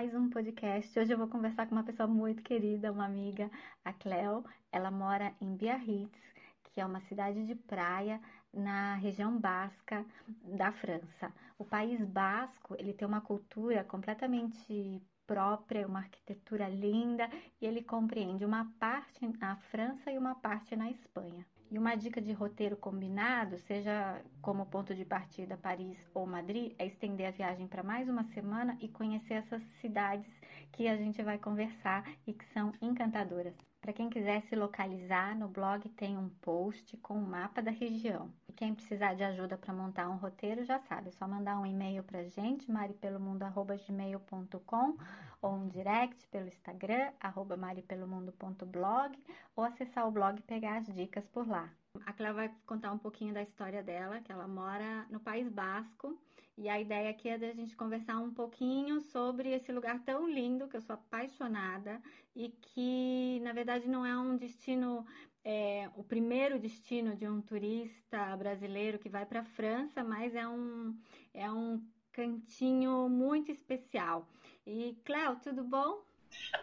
mais um podcast. Hoje eu vou conversar com uma pessoa muito querida, uma amiga, a Cleo. Ela mora em Biarritz, que é uma cidade de praia na região basca da França. O país basco, ele tem uma cultura completamente própria, uma arquitetura linda, e ele compreende uma parte na França e uma parte na Espanha. E uma dica de roteiro combinado, seja como ponto de partida Paris ou Madrid, é estender a viagem para mais uma semana e conhecer essas cidades que a gente vai conversar e que são encantadoras. Para quem quiser se localizar, no blog tem um post com um mapa da região. E quem precisar de ajuda para montar um roteiro, já sabe, é só mandar um e-mail para gente, maripelomundo.gmail.com ou um direct pelo Instagram, arroba maripelomundo.blog ou acessar o blog e pegar as dicas por lá. A Cléo vai contar um pouquinho da história dela, que ela mora no País Basco. E a ideia aqui é da gente conversar um pouquinho sobre esse lugar tão lindo, que eu sou apaixonada, e que, na verdade, não é um destino, é, o primeiro destino de um turista brasileiro que vai para a França, mas é um, é um cantinho muito especial. E, Cléo, tudo bom?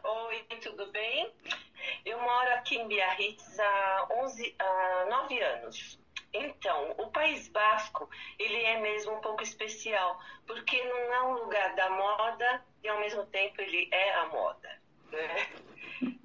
Oi, tudo bem? Eu moro aqui em Biarritz há, 11, há 9 anos. Então, o País Basco, ele é mesmo um pouco especial, porque não é um lugar da moda e ao mesmo tempo ele é a moda. Né?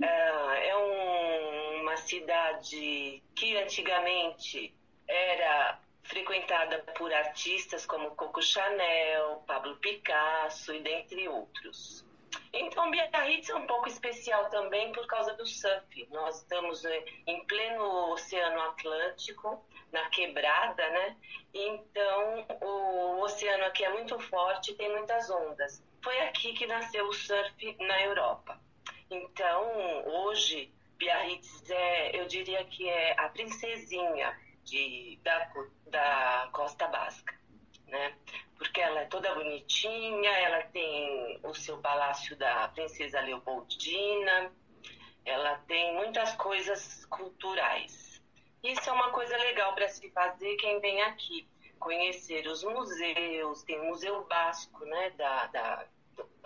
É, é um, uma cidade que antigamente era frequentada por artistas como Coco Chanel, Pablo Picasso e dentre outros. Então, Biarritz é um pouco especial também por causa do surf. Nós estamos né, em pleno Oceano Atlântico, na quebrada, né? Então, o oceano aqui é muito forte tem muitas ondas. Foi aqui que nasceu o surf na Europa. Então, hoje, Biarritz é, eu diria que é a princesinha de, da, da Costa Basca, né? Porque ela é toda bonitinha, ela tem o seu palácio da princesa Leopoldina, ela tem muitas coisas culturais. Isso é uma coisa legal para se fazer quem vem aqui, conhecer os museus, tem o Museu Basco, né, da, da,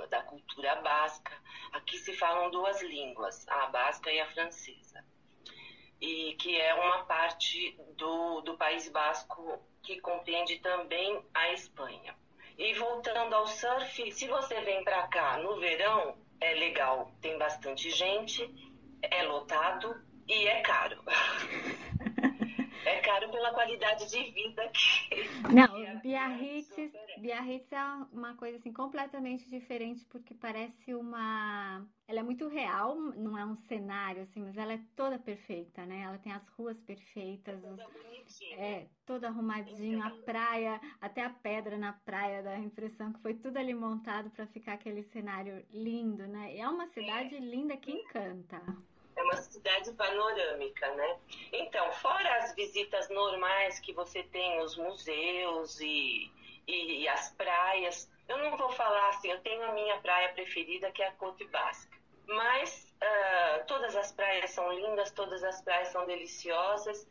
da cultura basca. Aqui se falam duas línguas, a basca e a francesa. E que é uma parte do, do País Basco que compreende também a Espanha. E voltando ao surf, se você vem para cá no verão, é legal, tem bastante gente, é lotado e é caro. é caro pela qualidade de vida que. Não, Biarritz, Biarritz é uma coisa assim completamente diferente porque parece uma. Ela é muito real, não é um cenário assim, mas ela é toda perfeita, né? Ela tem as ruas perfeitas, é toda, os... é, toda arrumadinho, a praia, até a pedra na praia, dá a impressão que foi tudo ali montado para ficar aquele cenário lindo, né? E é uma cidade é. linda que encanta é uma cidade panorâmica, né? Então, fora as visitas normais que você tem, os museus e, e, e as praias, eu não vou falar assim, eu tenho a minha praia preferida, que é a Côte Basque. Mas uh, todas as praias são lindas, todas as praias são deliciosas.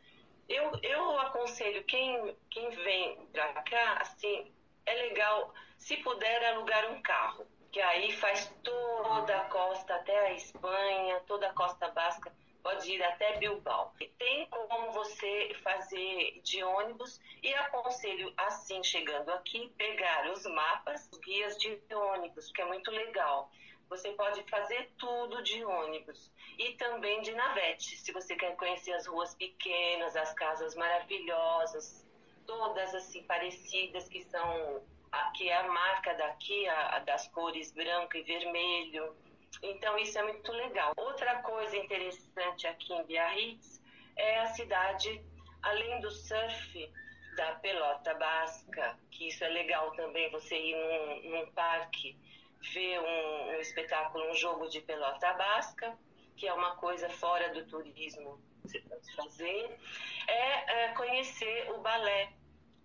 Eu, eu aconselho quem, quem vem para cá, assim, é legal, se puder, alugar um carro que aí faz toda a costa até a Espanha, toda a costa basca, pode ir até Bilbao. E tem como você fazer de ônibus e aconselho assim, chegando aqui, pegar os mapas, os guias de ônibus, que é muito legal. Você pode fazer tudo de ônibus e também de navete, se você quer conhecer as ruas pequenas, as casas maravilhosas, todas assim parecidas que são que é a marca daqui, a, a das cores branco e vermelho. Então, isso é muito legal. Outra coisa interessante aqui em Biarritz é a cidade, além do surf, da pelota basca, que isso é legal também, você ir num, num parque, ver um, um, espetáculo, um jogo de pelota basca, que é uma coisa fora do turismo que você pode fazer, é, é conhecer o balé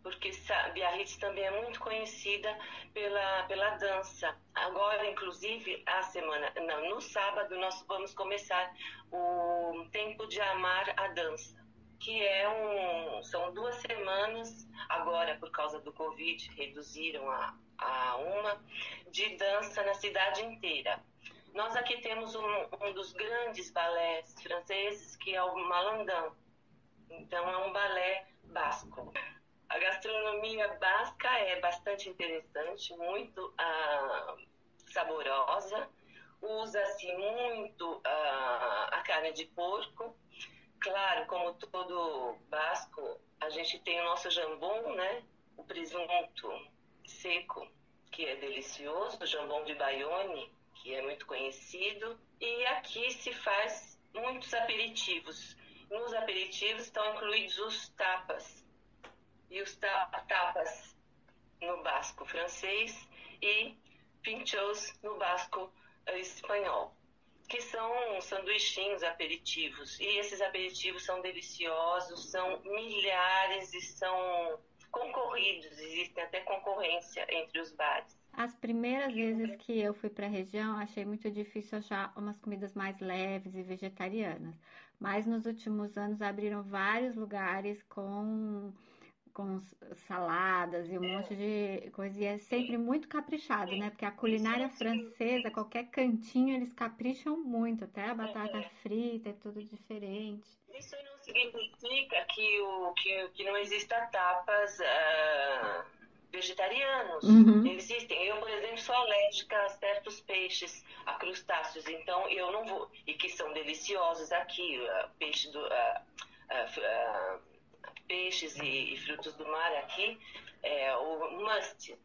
porque Biarritz também é muito conhecida pela, pela dança. Agora, inclusive, a semana, não, no sábado, nós vamos começar o Tempo de Amar a Dança, que é um, são duas semanas, agora por causa do Covid, reduziram a, a uma de dança na cidade inteira. Nós aqui temos um, um dos grandes balés franceses, que é o Malandão. Então, é um balé basco. A gastronomia basca é bastante interessante, muito ah, saborosa. Usa-se muito ah, a carne de porco. Claro, como todo basco, a gente tem o nosso jambon, né? O presunto seco, que é delicioso, o jambon de Bayonne, que é muito conhecido. E aqui se faz muitos aperitivos. Nos aperitivos estão incluídos os tapas. E os tapas no basco francês e pinchos no basco eh, espanhol, que são sanduichinhos aperitivos. E esses aperitivos são deliciosos, são milhares e são concorridos, existem até concorrência entre os bares. As primeiras vezes que eu fui para a região, achei muito difícil achar umas comidas mais leves e vegetarianas. Mas nos últimos anos abriram vários lugares com, com saladas e um monte de coisa. E é sempre muito caprichado, né? Porque a culinária francesa, qualquer cantinho, eles capricham muito. Até a batata frita é tudo diferente. Isso não significa que, o, que, que não exista tapas. Uh vegetarianos. Uhum. Existem. Eu, por exemplo, sou alérgica a certos peixes, a crustáceos, então eu não vou. E que são deliciosos aqui, uh, peixe do, uh, uh, peixes e, e, frutos do mar aqui, é o must.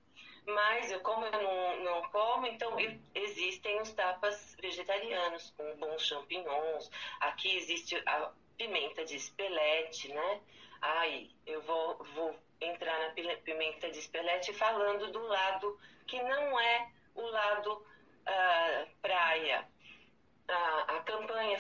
Mas eu, como eu não, não como, então eu, existem os tapas vegetarianos com bons champignons. Aqui existe a pimenta de espelete, né? Ai, eu vou, vou entrar na pimenta de espelete falando do lado que não é o lado uh, praia. A, a, campanha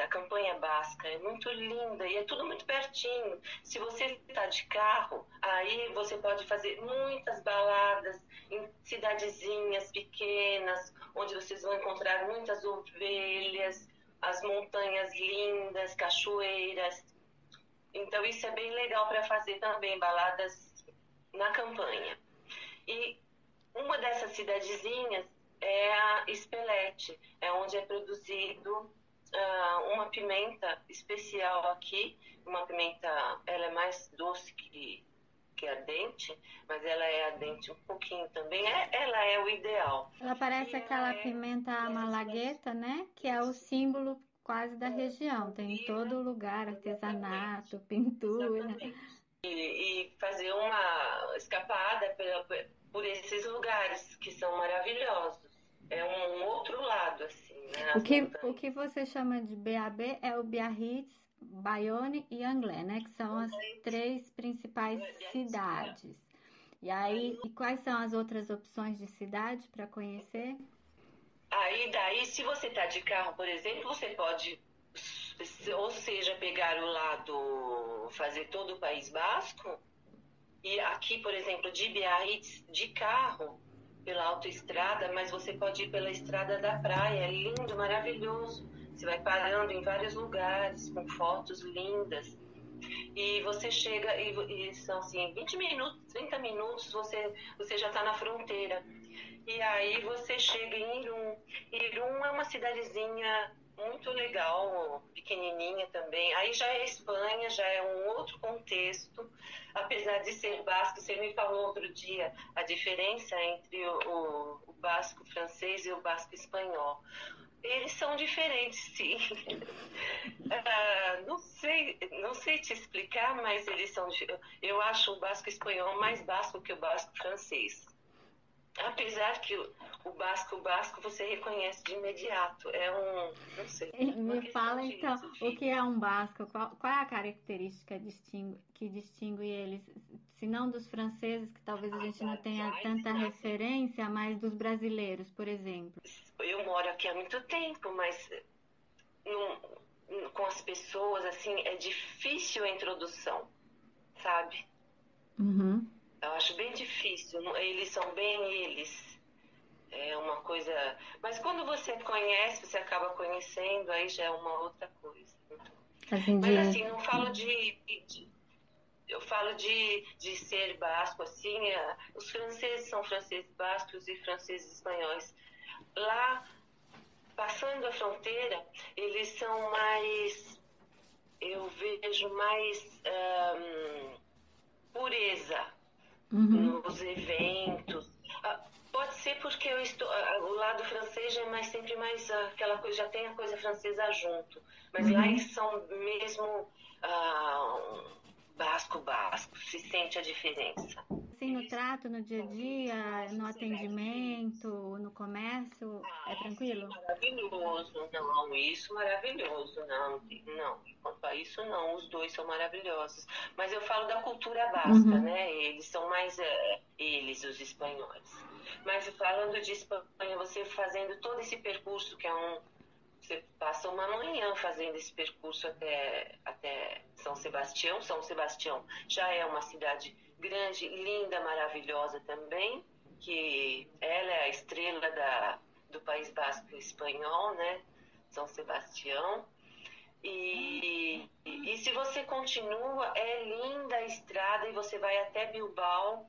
a campanha basca é muito linda e é tudo muito pertinho. Se você está de carro, aí você pode fazer muitas baladas em cidadezinhas pequenas, onde vocês vão encontrar muitas ovelhas, as montanhas lindas, cachoeiras. Então isso é bem legal para fazer também baladas na campanha. E uma dessas cidadezinhas é a Espelete, é onde é produzido uh, uma pimenta especial aqui, uma pimenta, ela é mais doce que, que ardente, mas ela é ardente um pouquinho também, é, ela é o ideal. Ela parece e aquela ela é pimenta é malagueta, né? Que é o símbolo quase da região, tem em todo lugar artesanato, pintura. E, e, fazer uma escapada por esses lugares que são maravilhosos. É um outro lado, assim, né? O que, o que você chama de BAB é o Biarritz, Bayonne e Anglais, né? Que são as três principais cidades. E aí, e quais são as outras opções de cidade para conhecer? Aí daí, se você está de carro, por exemplo, você pode, ou seja, pegar o lado, fazer todo o País Basco, e aqui, por exemplo, de Biarritz, de carro, pela autoestrada, mas você pode ir pela estrada da praia, é lindo, maravilhoso. Você vai parando em vários lugares, com fotos lindas. E você chega, e, e são assim, 20 minutos, 30 minutos, você, você já está na fronteira. E aí você chega em Irum. Irum é uma cidadezinha muito legal, pequenininha também. Aí já é Espanha, já é um outro contexto. Apesar de ser basco, você me falou outro dia a diferença entre o, o, o basco francês e o basco espanhol. Eles são diferentes, sim. uh, não sei, não sei te explicar, mas eles são. Eu acho o basco espanhol mais basco que o basco francês apesar que o basco, o basco você reconhece de imediato. É um, não sei. Me fala então, o que é um basco? Qual, qual é a característica distingue, que distingue eles? Se não dos franceses, que talvez a gente não tenha tanta referência, mas dos brasileiros, por exemplo. Eu moro aqui há muito tempo, mas com as pessoas, assim, é difícil a introdução, sabe? Uhum. Eu acho bem difícil. Eles são bem eles. É uma coisa. Mas quando você conhece, você acaba conhecendo, aí já é uma outra coisa. Assim, Mas assim, não falo de, de, eu falo de, de ser basco, assim, é, os franceses são franceses bascos e franceses espanhóis. Lá, passando a fronteira, eles são mais, eu vejo mais um, pureza uhum. nos eventos. Ah, pode ser porque eu estou, ah, o lado francês já é mais, sempre mais aquela coisa, já tem a coisa francesa junto. Mas uhum. lá eles são mesmo uh, basco basco, se sente a diferença. Sim, no trato, no dia a dia, no atendimento, no comércio, é tranquilo? Maravilhoso, não, isso maravilhoso, não, não, quanto a isso não, os dois são maravilhosos. Mas eu falo da cultura basca, uhum. né? Eles são mais, é, eles, os espanhóis. Mas falando de Espanha, você fazendo todo esse percurso que é um você passa uma manhã fazendo esse percurso até, até São Sebastião. São Sebastião já é uma cidade grande, linda, maravilhosa também, que ela é a estrela da, do País Basco espanhol, né? São Sebastião. E, e, e, se você continua, é linda a estrada e você vai até Bilbao.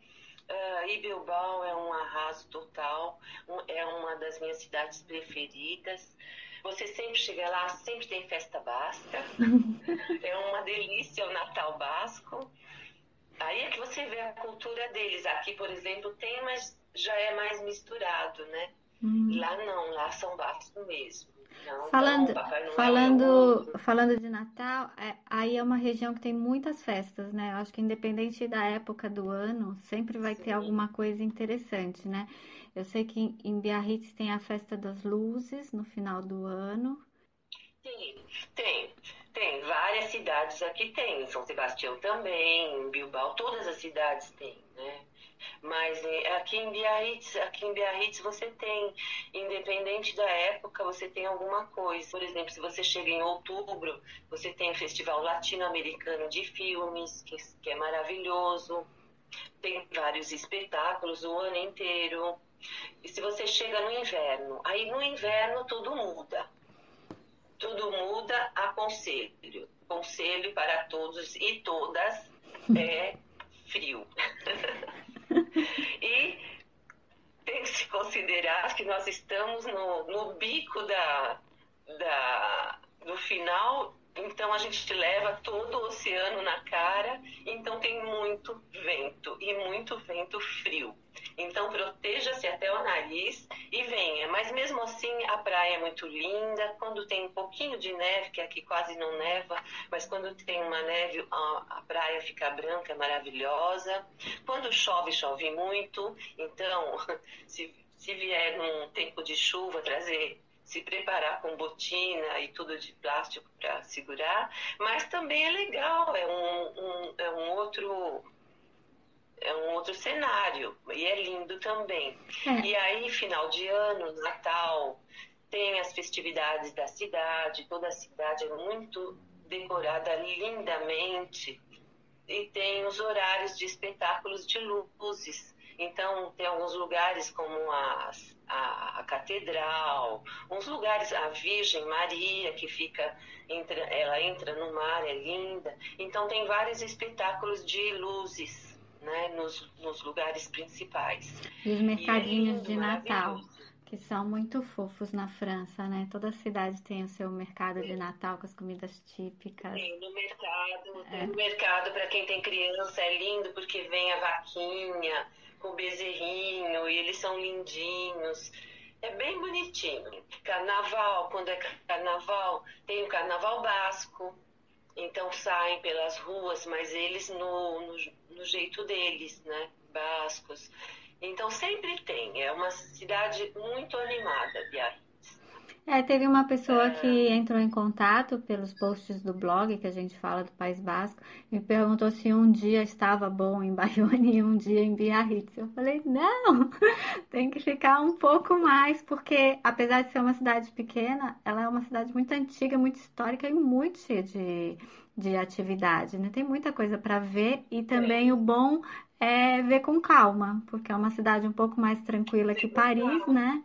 Uh, e Bilbao é um arraso total, um, é uma das minhas cidades preferidas. Você sempre chega lá, sempre tem festa basca. é uma delícia o Natal basco. Aí é que você vê a cultura deles. Aqui, por exemplo, tem, mas já é mais misturado, né? Uhum. Lá não, lá são bascos mesmo. Não, falando, não, falando, é falando de Natal, é, aí é uma região que tem muitas festas, né? Eu acho que independente da época do ano, sempre vai Sim. ter alguma coisa interessante, né? Eu sei que em Biarritz tem a festa das luzes no final do ano. Sim, tem. Tem. Várias cidades aqui tem. São Sebastião também, Bilbao, todas as cidades têm, né? Mas é, aqui em Biarritz, aqui em Biarritz você tem, independente da época, você tem alguma coisa. Por exemplo, se você chega em outubro, você tem o Festival Latino-Americano de Filmes, que, que é maravilhoso. Tem vários espetáculos o ano inteiro. E se você chega no inverno, aí no inverno tudo muda. Tudo muda, aconselho. Conselho para todos e todas é frio. e tem que se considerar que nós estamos no, no bico da, da, do final então a gente leva todo o oceano na cara, então tem muito vento e muito vento frio. Então proteja-se até o nariz e venha. Mas mesmo assim a praia é muito linda. Quando tem um pouquinho de neve, que aqui quase não neva, mas quando tem uma neve a, praia fica branca, maravilhosa. Quando chove, chove muito. Então se, se vier num tempo de chuva, trazer se preparar com botina e tudo de plástico para segurar, mas também é legal, é um, um, é um outro é um outro cenário e é lindo também. É. E aí, final de ano, Natal, tem as festividades da cidade, toda a cidade é muito decorada lindamente e tem os horários de espetáculos de luzes. Então, tem alguns lugares como as a, a, catedral, uns lugares, a Virgem Maria, que fica, entra, ela entra no mar, é linda. Então tem vários espetáculos de luzes, né, nos, nos lugares principais. E os mercadinhos e de Natal, que são muito fofos na França, né? Toda cidade tem o seu mercado de Natal com as comidas típicas. Tem no mercado, é. no mercado para quem tem criança é lindo porque vem a vaquinha, com o bezerrinho, e eles são lindinhos. É bem bonitinho. Carnaval, quando é carnaval, tem o carnaval basco. Então saem pelas ruas, mas eles no, no, no jeito deles, né? Bascos. Então sempre tem. É uma cidade muito animada, Biarritz. É, teve uma pessoa é. que entrou em contato pelos posts do blog que a gente fala do País Basco e perguntou se um dia estava bom em Bayonne e um dia em Biarritz. Eu falei, não, tem que ficar um pouco mais, porque apesar de ser uma cidade pequena, ela é uma cidade muito antiga, muito histórica e muito cheia de, de atividade, né? Tem muita coisa para ver e também o bom é ver com calma, porque é uma cidade um pouco mais tranquila que Paris, né?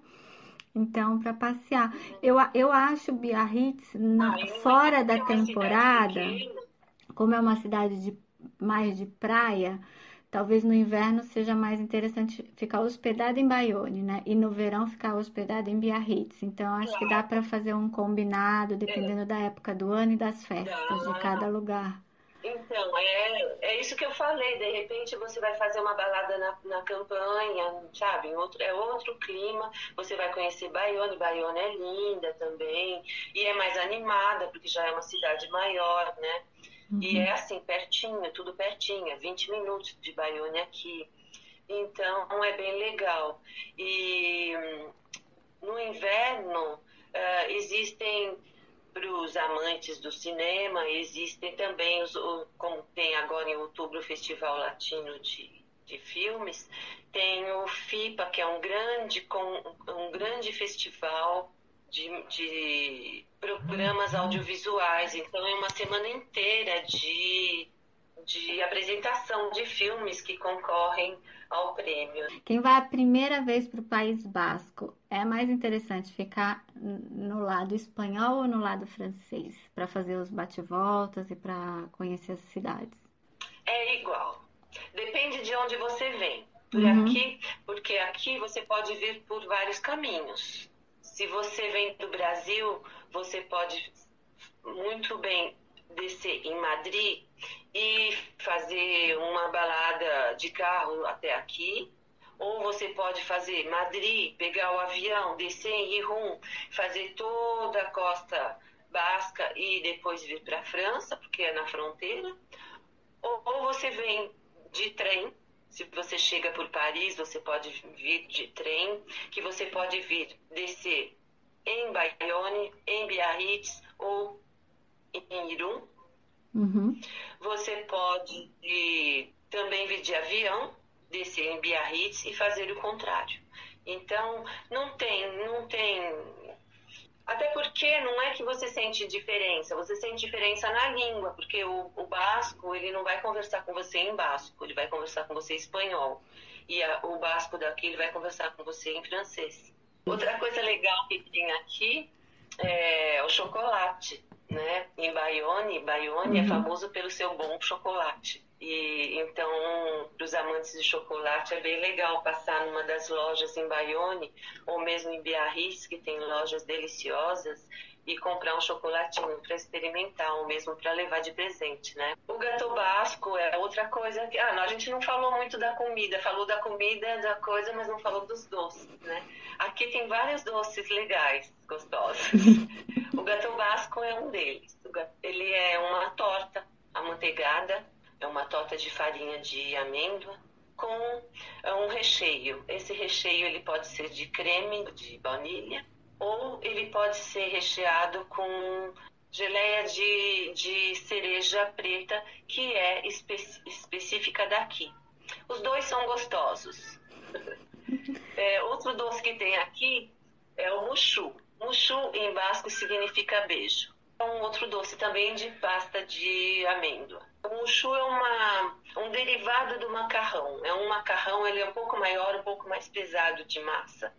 Então, para passear. Eu, eu acho Biarritz, na, ah, fora da temporada, como é uma cidade de, mais de praia, talvez no inverno seja mais interessante ficar hospedado em Bayonne, né? E no verão ficar hospedado em Biarritz. Então, acho que dá para fazer um combinado, dependendo é. da época do ano e das festas de cada lugar. Então, é, é isso que eu falei. De repente você vai fazer uma balada na, na campanha, sabe? Em outro, é outro clima. Você vai conhecer Bayonne. Bayonne é linda também. E é mais animada, porque já é uma cidade maior, né? Uhum. E é assim, pertinho, tudo pertinho. 20 é minutos de Bayonne aqui. Então, é bem legal. E no inverno, uh, existem para os amantes do cinema, existem também, os, como tem agora em outubro o Festival Latino de, de Filmes, tem o FIPA, que é um grande, com, um grande festival de, de programas audiovisuais. Então, é uma semana inteira de, de apresentação de filmes que concorrem ao prêmio. Quem vai a primeira vez para o País Basco, é mais interessante ficar no lado espanhol ou no lado francês para fazer os bate-voltas e para conhecer as cidades? É igual. Depende de onde você vem. Por uhum. aqui, porque aqui você pode vir por vários caminhos. Se você vem do Brasil, você pode muito bem descer em Madrid e fazer uma balada de carro até aqui, ou você pode fazer Madrid, pegar o avião, descer em Irun, fazer toda a costa basca e depois vir para a França, porque é na fronteira. Ou, ou, você vem de trem, se você chega por Paris, você pode vir de trem, que você pode vir descer em Bayonne, em Biarritz ou em Irun. Uhum. Você pode também vir de avião, descer em Biarritz e fazer o contrário. Então, não tem, não tem. Até porque não é que você sente diferença, você sente diferença na língua, porque o, o basco, ele não vai conversar com você em basco, ele vai conversar com você em espanhol. E a, o basco daqui, ele vai conversar com você em francês. Outra coisa legal que tem aqui é o chocolate, né? Em Bayonne, Bayonne é uhum. é famoso pelo seu bom chocolate. E então, para os amantes de chocolate, é bem legal passar numa das lojas em Bayonne ou mesmo em Biarritz, que tem lojas deliciosas, e comprar um chocolatinho para experimentar, ou mesmo para levar de presente, né? O gato basco é outra coisa que. Ah, não, a gente não falou muito da comida, falou da comida, da coisa, mas não falou dos doces, né? Aqui tem vários doces legais, gostosos. o gato basco é um deles. Ele é uma torta amanteigada, é uma torta de farinha de amêndoa com é, um recheio. Esse recheio ele pode ser de creme de baunilha ou ele pode ser recheado com geleia de, de cereja preta, que é espe específica daqui. Os dois são gostosos. É, outro doce que tem aqui é o muxu. Muxu em basco significa beijo. É um outro doce também de pasta de amêndoa. O muxu é uma, um derivado do macarrão. É um macarrão, ele é um pouco maior, um pouco mais pesado de massa.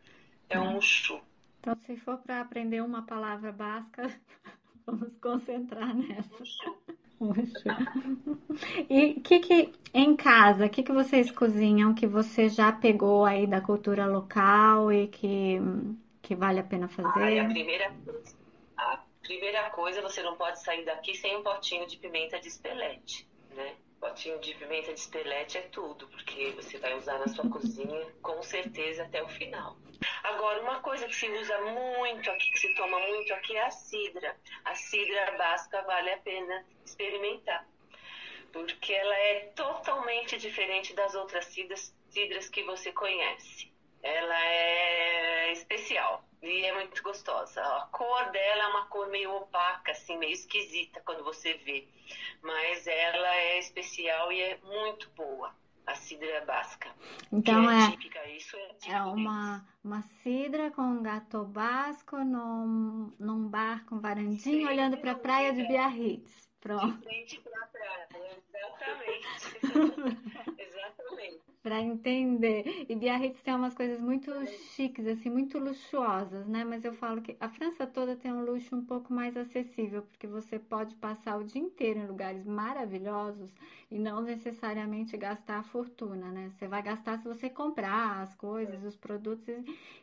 É um muxu. Então, se for para aprender uma palavra basca, vamos concentrar nessa. E que que em casa, o que que vocês cozinham que você já pegou aí da cultura local e que que vale a pena fazer? Ai, a primeira a primeira coisa, você não pode sair daqui sem um potinho de pimenta de espelete, né? Potinho de pimenta de espelete é tudo, porque você vai usar na sua cozinha com certeza até o final. Agora, uma coisa que se usa muito aqui, que se toma muito aqui é a cidra. A cidra basca vale a pena experimentar, porque ela é totalmente diferente das outras cidras, cidras que você conhece. Ela é especial e é muito gostosa. A cor dela é uma cor meio opaca, assim, meio esquisita quando você vê, mas ela é especial e é muito boa a cidra basca. Então é, é, típica, isso é, típico. é uma, uma cidra com gato basco num, num bar com varandinha olhando para a praia de Biarritz. Pronto. De frente para a praia, exatamente. para entender. E Biarritz tem umas coisas muito chiques, assim, muito luxuosas, né? Mas eu falo que a França toda tem um luxo um pouco mais acessível, porque você pode passar o dia inteiro em lugares maravilhosos e não necessariamente gastar a fortuna, né? Você vai gastar se você comprar as coisas, os produtos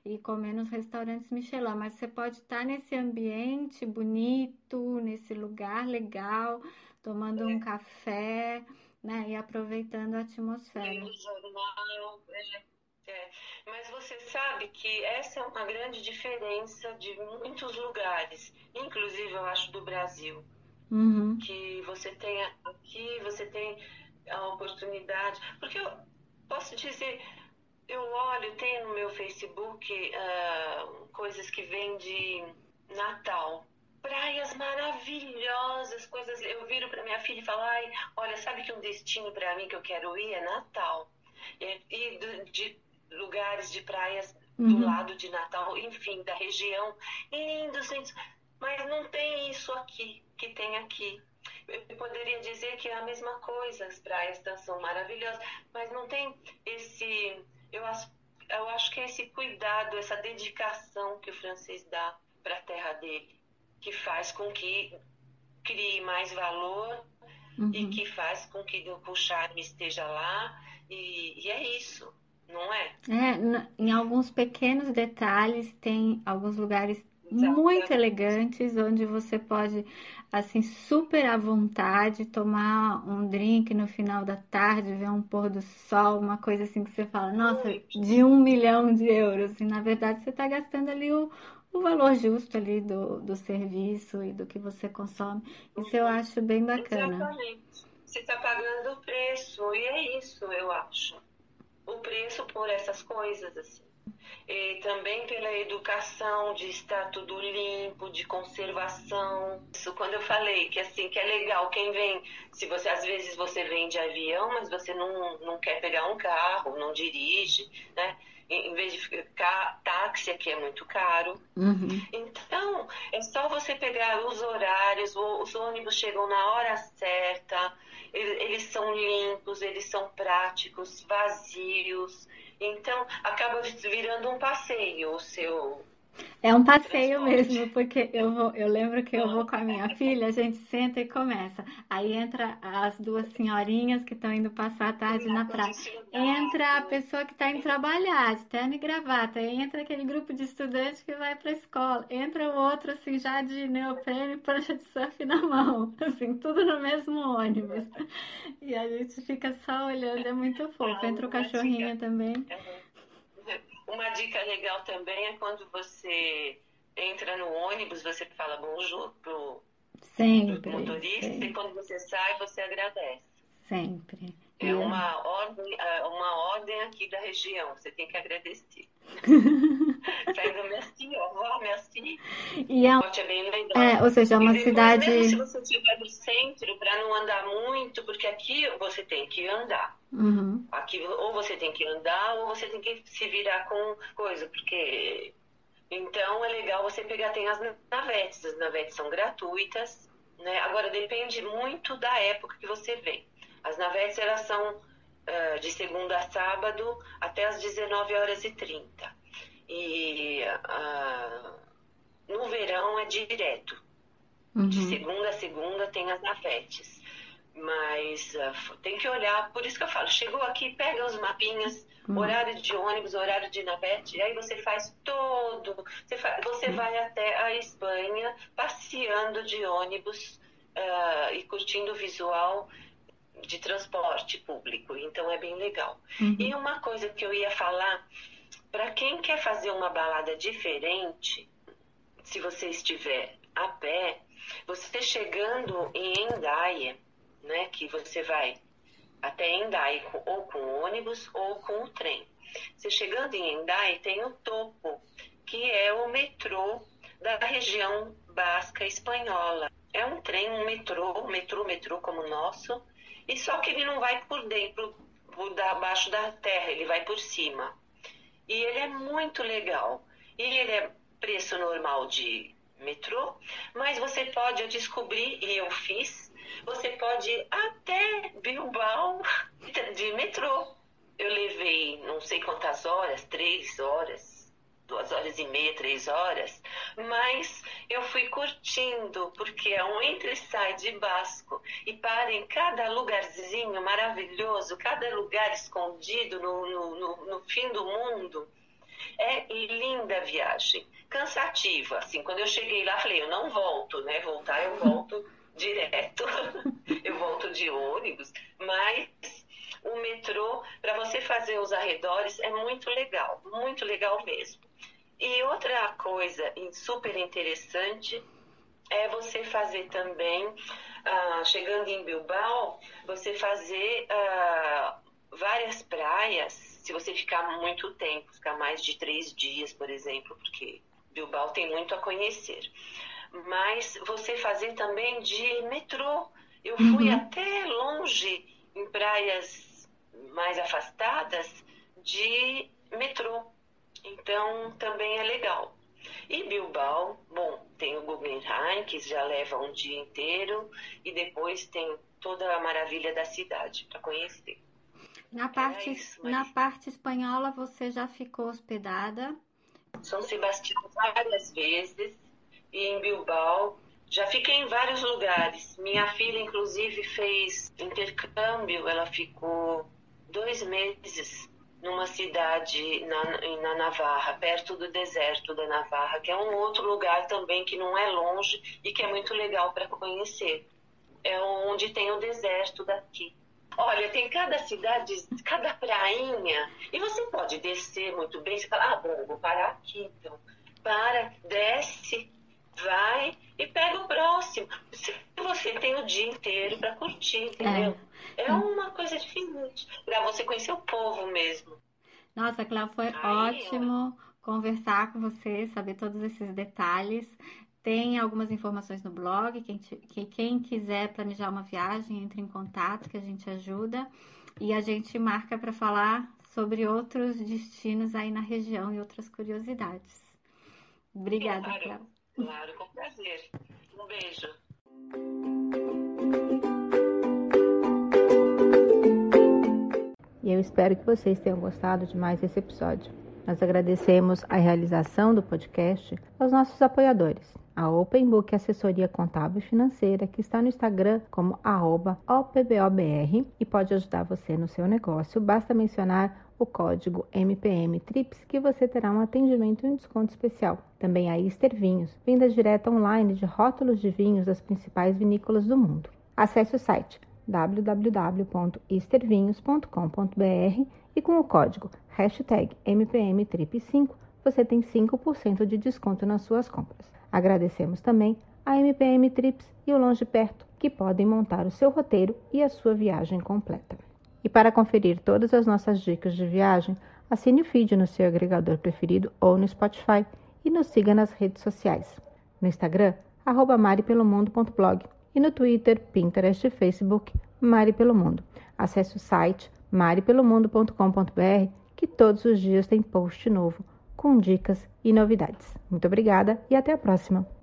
e, comer nos restaurantes Michelin, mas você pode estar nesse ambiente bonito, nesse lugar legal, tomando um café né? E aproveitando a atmosfera. jornal, é, é. Mas você sabe que essa é uma grande diferença de muitos lugares, inclusive eu acho do Brasil. Uhum. Que você tem aqui, você tem a oportunidade. Porque eu posso dizer, eu olho, tem no meu Facebook uh, coisas que vêm de Natal praias maravilhosas, coisas. Eu viro para minha filha e falo: ai, olha, sabe que um destino para mim que eu quero ir é Natal. E, de lugares de praias do uhum. lado de Natal, enfim, da região, lindos, lindos. Mas não tem isso aqui, que tem aqui. Eu poderia dizer que é a mesma coisa, as praias são maravilhosas, mas não tem esse. Eu acho, eu acho que é esse cuidado, essa dedicação que o francês dá para a terra dele que faz com que crie mais valor uhum. e que faz com que o charme esteja lá. E, e é isso, não é? É, em alguns pequenos detalhes, tem alguns lugares muito elegantes, onde você pode, assim, super à vontade, tomar um drink no final da tarde, ver um pôr do sol, uma coisa assim que você fala, nossa, de um milhão de euros. E na verdade você está gastando ali o, o valor justo ali do, do serviço e do que você consome. Isso eu acho bem bacana. Exatamente. Você está pagando o preço, e é isso, eu acho. O preço por essas coisas, assim. E também pela educação de estar tudo limpo, de conservação. Isso quando eu falei que assim que é legal quem vem, se você às vezes você vem de avião, mas você não, não quer pegar um carro, não dirige, né? Em vez de ficar táxi aqui é muito caro. Uhum. Então, é só você pegar os horários, os ônibus chegam na hora certa, eles são limpos, eles são práticos, vazios. Então, acaba virando um passeio o seu é um passeio mesmo, porque eu vou, eu lembro que eu vou com a minha filha, a gente senta e começa. Aí entra as duas senhorinhas que estão indo passar a tarde na praia. Entra a pessoa que está indo trabalhar, de terno e gravata. Entra aquele grupo de estudantes que vai para a escola. Entra o outro, assim, já de neoprene e prancha de surf na mão. Assim, tudo no mesmo ônibus. E a gente fica só olhando, é muito fofo. Entra o cachorrinho também. Uma dica legal também é quando você entra no ônibus, você fala bonjour pro, sempre, pro motorista sempre. e quando você sai, você agradece. Sempre. É uma ordem, é uma ordem aqui da região, você tem que agradecer. Pega merci, au revoir, merci. E é, é. É, ou seja, é uma depois, cidade. Mesmo se você estiver no centro, para não andar muito, porque aqui você tem que andar. Uhum. Aqui, ou você tem que andar, ou você tem que se virar com coisa, porque. Então é legal você pegar, tem as navetes, as navetes são gratuitas, né? Agora depende muito da época que você vem. As navetes elas são uh, de segunda a sábado até as 19 horas e 30. E uh, no verão é direto. Uhum. De segunda a segunda tem as navetes. Mas uh, tem que olhar, por isso que eu falo, chegou aqui, pega os mapinhas, uhum. horário de ônibus, horário de navete, aí você faz todo. Você, você uhum. vai até a Espanha passeando de ônibus uh, e curtindo o visual de transporte público, então é bem legal. Uhum. E uma coisa que eu ia falar, para quem quer fazer uma balada diferente, se você estiver a pé, você chegando em Endaia, né, que você vai até Endai ou com ônibus ou com o trem. Você chegando em Endai tem o topo, que é o metrô da região basca espanhola. É um trem, um metrô, metrô, metrô como o nosso, e só que ele não vai por dentro, por abaixo da terra, ele vai por cima. E ele é muito legal. E ele é preço normal de metrô, mas você pode, eu descobri e eu fiz, você pode ir até Bilbao de metrô. Eu levei sei quantas horas, três horas, duas horas e meia, três horas, mas eu fui curtindo, porque é um entra e sai de Basco e para em cada lugarzinho maravilhoso, cada lugar escondido no, no, no, no fim do mundo. É linda a viagem, cansativa. Assim, quando eu cheguei lá, falei, eu não volto, né? Voltar eu volto direto, eu volto de ônibus, mas o metrô, para você fazer os arredores, é muito legal, muito legal mesmo. E outra coisa super interessante é você fazer também, ah, chegando em Bilbao, você fazer ah, várias praias, se você ficar muito tempo, ficar mais de três dias, por exemplo, porque Bilbao tem muito a conhecer. Mas você fazer também de metrô. Eu fui uhum. até longe, em praias mais afastadas, de metrô. Então, também é legal. E Bilbao, bom, tem o Guggenheim, que já leva um dia inteiro, e depois tem toda a maravilha da cidade para conhecer. Na parte, isso, mas... na parte espanhola, você já ficou hospedada? São Sebastião várias vezes, e em Bilbao já fiquei em vários lugares. Minha filha, inclusive, fez intercâmbio, ela ficou dois meses numa cidade na, na Navarra, perto do deserto da Navarra, que é um outro lugar também que não é longe e que é muito legal para conhecer. É onde tem o deserto daqui. Olha, tem cada cidade, cada prainha, e você pode descer muito bem. Você fala, ah, bom, vou parar aqui então. Para, desce, vai e pega o próximo. Você tem o dia inteiro para curtir, entendeu? É, é uma coisa diferente. Para você conhecer o povo mesmo. Nossa, Cláudia, foi Aí, ótimo ó. conversar com você, saber todos esses detalhes. Tem algumas informações no blog. Quem, que, quem quiser planejar uma viagem, entre em contato que a gente ajuda. E a gente marca para falar sobre outros destinos aí na região e outras curiosidades. Obrigada, Cláudia. Claro, com prazer. Um beijo. E eu espero que vocês tenham gostado de mais esse episódio. Nós agradecemos a realização do podcast aos nossos apoiadores. A Open Book Assessoria Contábil e Financeira, que está no Instagram como OPBOBR e pode ajudar você no seu negócio. Basta mencionar o código MPM TRIPS que você terá um atendimento e um desconto especial. Também a Easter Vinhos, venda direta online de rótulos de vinhos das principais vinícolas do mundo. Acesse o site www.eastervinhos.com.br e com o código hashtag MPMTRIP5 você tem 5% de desconto nas suas compras. Agradecemos também a MPM Trips e o Longe Perto, que podem montar o seu roteiro e a sua viagem completa. E para conferir todas as nossas dicas de viagem, assine o feed no seu agregador preferido ou no Spotify e nos siga nas redes sociais. No Instagram, maripelomundo.blog e no Twitter, Pinterest e Facebook, Mari Pelo Mundo. Acesse o site maripelomundo.com.br que todos os dias tem post novo com dicas e novidades. Muito obrigada e até a próxima!